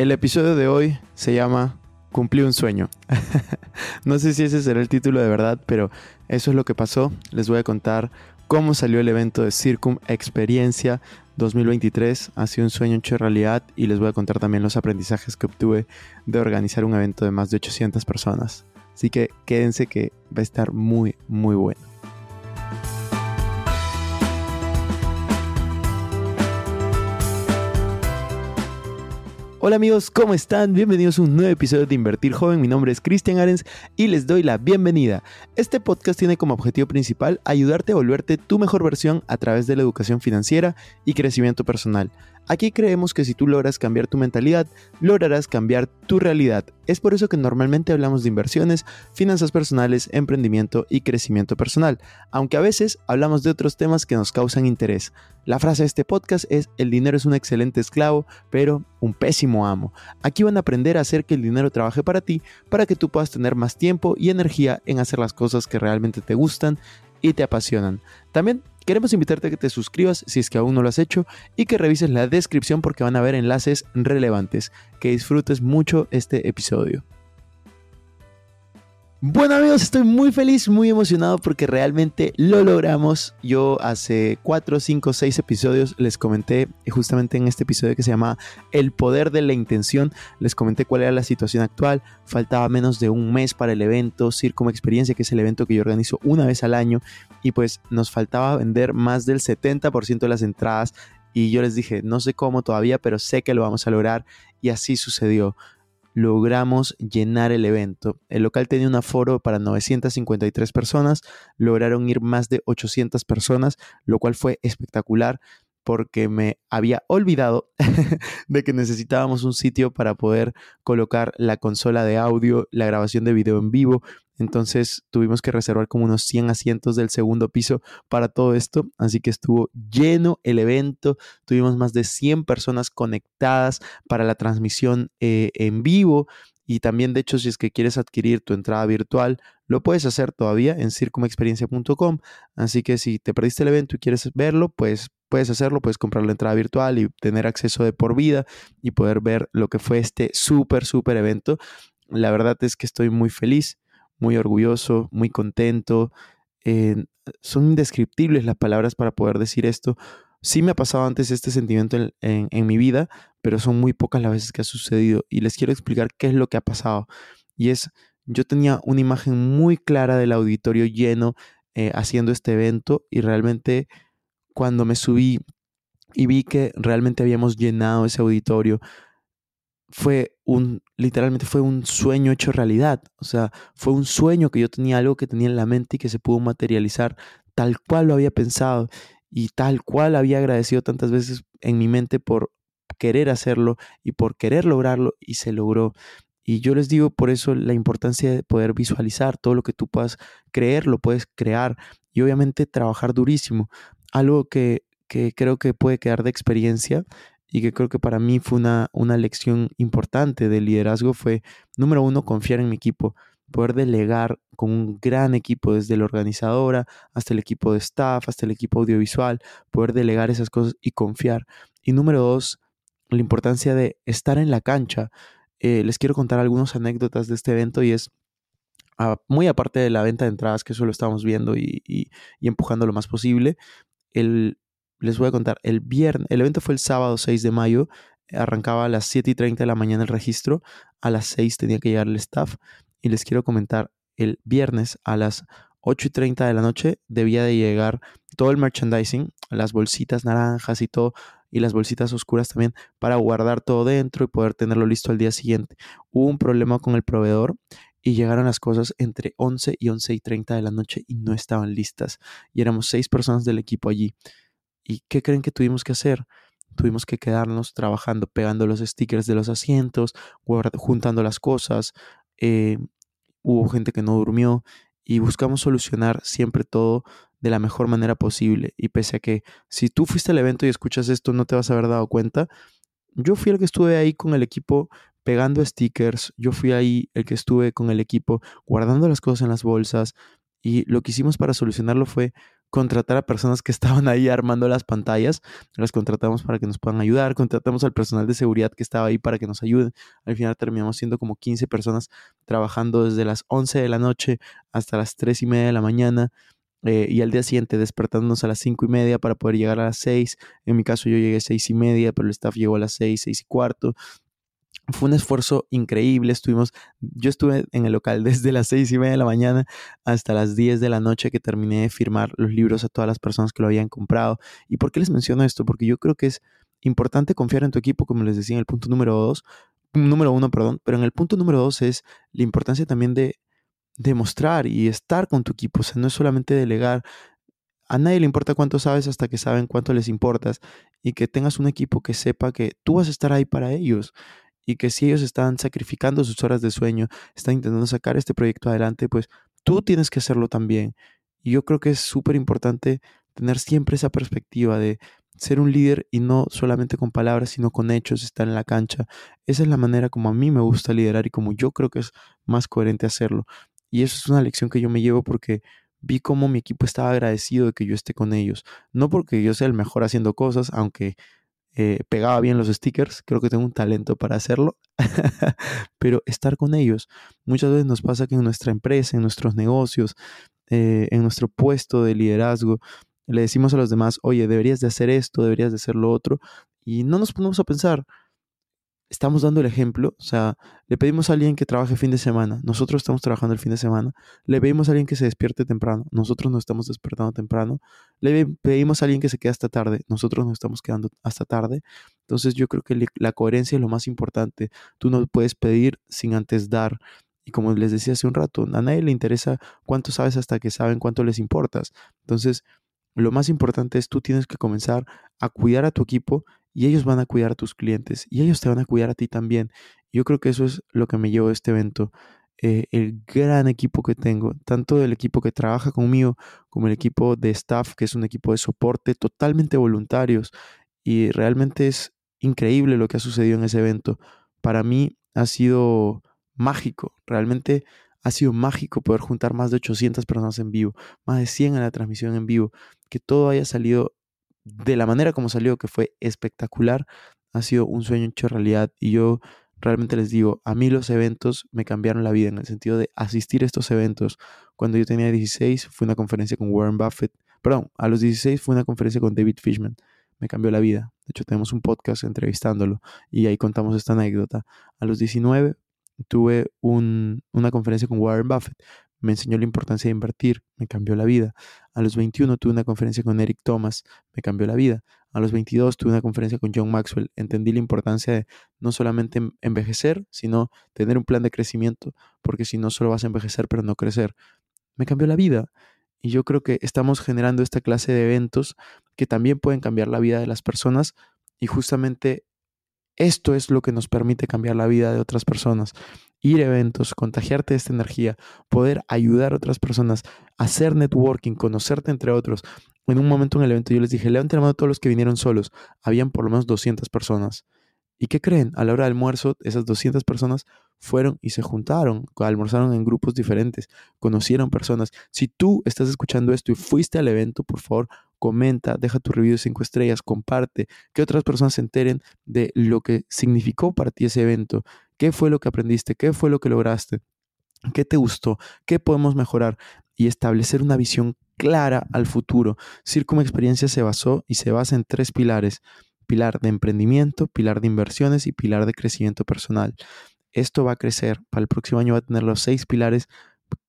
El episodio de hoy se llama Cumplí un sueño. no sé si ese será el título de verdad, pero eso es lo que pasó. Les voy a contar cómo salió el evento de Circum Experiencia 2023. Ha sido un sueño hecho realidad y les voy a contar también los aprendizajes que obtuve de organizar un evento de más de 800 personas. Así que quédense que va a estar muy, muy bueno. Hola amigos, ¿cómo están? Bienvenidos a un nuevo episodio de Invertir Joven. Mi nombre es Cristian Arens y les doy la bienvenida. Este podcast tiene como objetivo principal ayudarte a volverte tu mejor versión a través de la educación financiera y crecimiento personal. Aquí creemos que si tú logras cambiar tu mentalidad, lograrás cambiar tu realidad. Es por eso que normalmente hablamos de inversiones, finanzas personales, emprendimiento y crecimiento personal, aunque a veces hablamos de otros temas que nos causan interés. La frase de este podcast es, el dinero es un excelente esclavo, pero un pésimo amo. Aquí van a aprender a hacer que el dinero trabaje para ti, para que tú puedas tener más tiempo y energía en hacer las cosas que realmente te gustan y te apasionan. También queremos invitarte a que te suscribas si es que aún no lo has hecho y que revises la descripción porque van a haber enlaces relevantes. Que disfrutes mucho este episodio. Bueno amigos, estoy muy feliz, muy emocionado porque realmente lo logramos. Yo hace 4, 5, 6 episodios les comenté, justamente en este episodio que se llama El poder de la intención, les comenté cuál era la situación actual. Faltaba menos de un mes para el evento Circum Experiencia, que es el evento que yo organizo una vez al año. Y pues nos faltaba vender más del 70% de las entradas. Y yo les dije, no sé cómo todavía, pero sé que lo vamos a lograr. Y así sucedió logramos llenar el evento. El local tenía un aforo para 953 personas, lograron ir más de 800 personas, lo cual fue espectacular porque me había olvidado de que necesitábamos un sitio para poder colocar la consola de audio, la grabación de video en vivo. Entonces tuvimos que reservar como unos 100 asientos del segundo piso para todo esto. Así que estuvo lleno el evento. Tuvimos más de 100 personas conectadas para la transmisión eh, en vivo. Y también, de hecho, si es que quieres adquirir tu entrada virtual, lo puedes hacer todavía en circumexperiencia.com. Así que si te perdiste el evento y quieres verlo, pues puedes hacerlo, puedes comprar la entrada virtual y tener acceso de por vida y poder ver lo que fue este súper, súper evento. La verdad es que estoy muy feliz, muy orgulloso, muy contento. Eh, son indescriptibles las palabras para poder decir esto Sí me ha pasado antes este sentimiento en, mi vida, pero son muy pocas las veces que ha sucedido y les quiero explicar qué es lo que ha pasado. Y es, yo tenía una imagen muy clara del auditorio lleno eh, haciendo este evento y realmente cuando me subí y vi que realmente habíamos llenado ese auditorio, fue un, literalmente fue un sueño hecho realidad. O sea, fue un sueño que yo tenía algo que tenía en la mente y que se pudo materializar tal cual lo había pensado y tal cual había agradecido tantas veces en mi mente por querer hacerlo y por querer lograrlo y se logró. Y yo les digo por eso la importancia de poder visualizar todo lo que tú puedas creer, lo puedes crear y obviamente trabajar durísimo. Algo que, que creo que puede quedar de experiencia y que creo que para mí fue una, una lección importante de liderazgo fue, número uno, confiar en mi equipo poder delegar con un gran equipo, desde la organizadora hasta el equipo de staff, hasta el equipo audiovisual, poder delegar esas cosas y confiar. Y número dos, la importancia de estar en la cancha. Eh, les quiero contar algunas anécdotas de este evento y es ah, muy aparte de la venta de entradas, que eso lo estamos viendo y, y, empujando lo más posible. El, les voy a contar, el viernes, el evento fue el sábado 6 de mayo, arrancaba a las 7 y 30 de la mañana el registro, a las 6 tenía que llegar el staff y les quiero comentar, el viernes a las 8 y 30 de la noche debía de llegar todo el merchandising, las bolsitas naranjas y todo, y las bolsitas oscuras también, para guardar todo dentro y poder tenerlo listo al día siguiente. Hubo un problema con el proveedor y llegaron las cosas entre 11 y 11 y 30 de la noche y no estaban listas. Y éramos seis personas del equipo allí. ¿Y qué creen que tuvimos que hacer? Tuvimos que quedarnos trabajando, pegando los stickers de los asientos, juntando las cosas. Eh, hubo gente que no durmió y buscamos solucionar siempre todo de la mejor manera posible. Y pese a que si tú fuiste al evento y escuchas esto no te vas a haber dado cuenta, yo fui el que estuve ahí con el equipo pegando stickers, yo fui ahí el que estuve con el equipo guardando las cosas en las bolsas y lo que hicimos para solucionarlo fue contratar a personas que estaban ahí armando las pantallas, las contratamos para que nos puedan ayudar, contratamos al personal de seguridad que estaba ahí para que nos ayuden. Al final terminamos siendo como 15 personas trabajando desde las 11 de la noche hasta las 3 y media de la mañana. Eh, y al día siguiente despertándonos a las 5 y media para poder llegar a las 6. En mi caso yo llegué a 6 y media, pero el staff llegó a las 6, 6 y cuarto. Fue un esfuerzo increíble. Estuvimos, yo estuve en el local desde las seis y media de la mañana hasta las 10 de la noche que terminé de firmar los libros a todas las personas que lo habían comprado. ¿Y por qué les menciono esto? Porque yo creo que es importante confiar en tu equipo, como les decía en el punto número dos, número uno, perdón, pero en el punto número dos es la importancia también de demostrar y estar con tu equipo. O sea, no es solamente delegar. A nadie le importa cuánto sabes hasta que saben cuánto les importas y que tengas un equipo que sepa que tú vas a estar ahí para ellos y que si ellos están sacrificando sus horas de sueño, están intentando sacar este proyecto adelante, pues tú tienes que hacerlo también. Y yo creo que es súper importante tener siempre esa perspectiva de ser un líder y no solamente con palabras, sino con hechos, estar en la cancha. Esa es la manera como a mí me gusta liderar y como yo creo que es más coherente hacerlo. Y eso es una lección que yo me llevo porque vi cómo mi equipo estaba agradecido de que yo esté con ellos. No porque yo sea el mejor haciendo cosas, aunque eh, pegaba bien los stickers, creo que tengo un talento para hacerlo, pero estar con ellos. Muchas veces nos pasa que en nuestra empresa, en nuestros negocios, eh, en nuestro puesto de liderazgo, le decimos a los demás, oye, deberías de hacer esto, deberías de hacer lo otro, y no nos ponemos a pensar, estamos dando el ejemplo, o sea, le pedimos a alguien que trabaje fin de semana, nosotros estamos trabajando el fin de semana, le pedimos a alguien que se despierte temprano, nosotros nos estamos despertando temprano, le pedimos a alguien que se quede hasta tarde, nosotros nos estamos quedando hasta tarde. Entonces yo creo que la coherencia es lo más importante. Tú no puedes pedir sin antes dar. Y como les decía hace un rato, a nadie le interesa cuánto sabes hasta que saben cuánto les importas. Entonces, lo más importante es tú tienes que comenzar a cuidar a tu equipo y ellos van a cuidar a tus clientes y ellos te van a cuidar a ti también. Yo creo que eso es lo que me llevó a este evento. Eh, el gran equipo que tengo, tanto el equipo que trabaja conmigo como el equipo de staff, que es un equipo de soporte totalmente voluntarios. Y realmente es increíble lo que ha sucedido en ese evento. Para mí ha sido mágico, realmente ha sido mágico poder juntar más de 800 personas en vivo, más de 100 en la transmisión en vivo, que todo haya salido de la manera como salió, que fue espectacular, ha sido un sueño hecho realidad y yo realmente les digo, a mí los eventos me cambiaron la vida en el sentido de asistir a estos eventos. Cuando yo tenía 16 fue una conferencia con Warren Buffett, perdón, a los 16 fue una conferencia con David Fishman, me cambió la vida. De hecho, tenemos un podcast entrevistándolo y ahí contamos esta anécdota. A los 19 tuve una conferencia con Warren Buffett, me enseñó la importancia de invertir, me cambió la vida. A los 21 tuve una conferencia con Eric Thomas, me cambió la vida. A los 22 tuve una conferencia con John Maxwell, entendí la importancia de no solamente envejecer, sino tener un plan de crecimiento, porque si no solo vas a envejecer pero no crecer. Me cambió la vida. Y yo creo que estamos generando esta clase de eventos que también pueden cambiar la vida de las personas y justamente esto es lo que nos permite cambiar la vida de otras personas. Ir a eventos, contagiarte de esta energía, poder ayudar a otras personas, hacer networking, conocerte entre otros. En un momento en el evento yo les dije, levanten la mano a todos los que vinieron solos. Habían por lo menos 200 personas. ¿Y qué creen? A la hora del almuerzo, esas 200 personas fueron y se juntaron, almorzaron en grupos diferentes, conocieron personas. Si tú estás escuchando esto y fuiste al evento, por favor, comenta, deja tu review de 5 estrellas, comparte, que otras personas se enteren de lo que significó para ti ese evento, qué fue lo que aprendiste, qué fue lo que lograste, qué te gustó, qué podemos mejorar y establecer una visión clara al futuro. Circum Experiencia se basó y se basa en tres pilares. Pilar de emprendimiento, pilar de inversiones y pilar de crecimiento personal. Esto va a crecer. Para el próximo año va a tener los seis pilares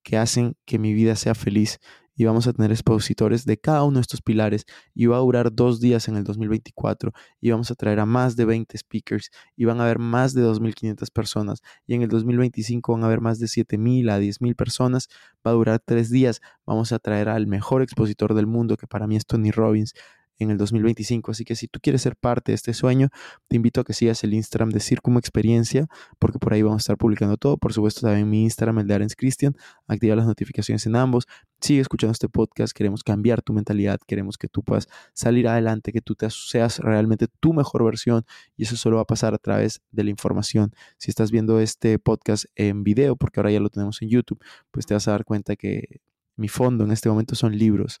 que hacen que mi vida sea feliz y vamos a tener expositores de cada uno de estos pilares y va a durar dos días en el 2024 y vamos a traer a más de 20 speakers y van a haber más de 2.500 personas y en el 2025 van a haber más de 7.000 a 10.000 personas. Va a durar tres días. Vamos a traer al mejor expositor del mundo, que para mí es Tony Robbins en el 2025. Así que si tú quieres ser parte de este sueño, te invito a que sigas el Instagram de Circumo Experiencia, porque por ahí vamos a estar publicando todo. Por supuesto, también mi Instagram, el de Arens Christian. Activa las notificaciones en ambos. Sigue escuchando este podcast. Queremos cambiar tu mentalidad. Queremos que tú puedas salir adelante, que tú te seas realmente tu mejor versión. Y eso solo va a pasar a través de la información. Si estás viendo este podcast en video, porque ahora ya lo tenemos en YouTube, pues te vas a dar cuenta que mi fondo en este momento son libros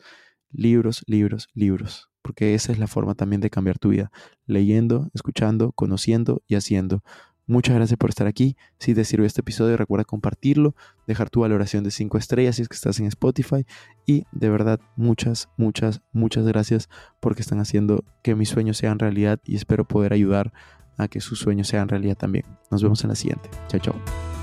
libros, libros, libros, porque esa es la forma también de cambiar tu vida, leyendo, escuchando, conociendo y haciendo. Muchas gracias por estar aquí. Si te sirvió este episodio, recuerda compartirlo, dejar tu valoración de 5 estrellas si es que estás en Spotify. Y de verdad, muchas, muchas, muchas gracias porque están haciendo que mis sueños sean realidad y espero poder ayudar a que sus sueños sean realidad también. Nos vemos en la siguiente. Chao, chao.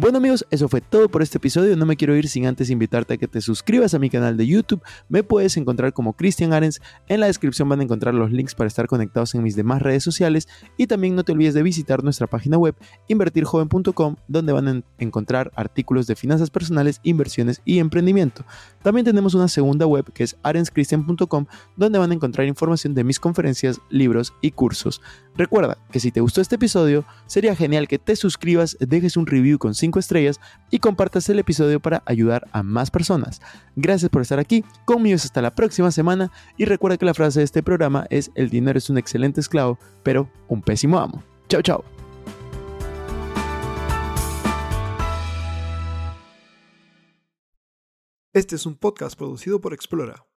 Bueno amigos, eso fue todo por este episodio. No me quiero ir sin antes invitarte a que te suscribas a mi canal de YouTube. Me puedes encontrar como Cristian Arens. En la descripción van a encontrar los links para estar conectados en mis demás redes sociales. Y también no te olvides de visitar nuestra página web invertirjoven.com donde van a encontrar artículos de finanzas personales, inversiones y emprendimiento. También tenemos una segunda web que es arenschristian.com donde van a encontrar información de mis conferencias, libros y cursos. Recuerda que si te gustó este episodio, sería genial que te suscribas, dejes un review con 5 estrellas y compartas el episodio para ayudar a más personas. Gracias por estar aquí, conmigo hasta la próxima semana y recuerda que la frase de este programa es el dinero es un excelente esclavo, pero un pésimo amo. Chao, chao. Este es un podcast producido por Explora.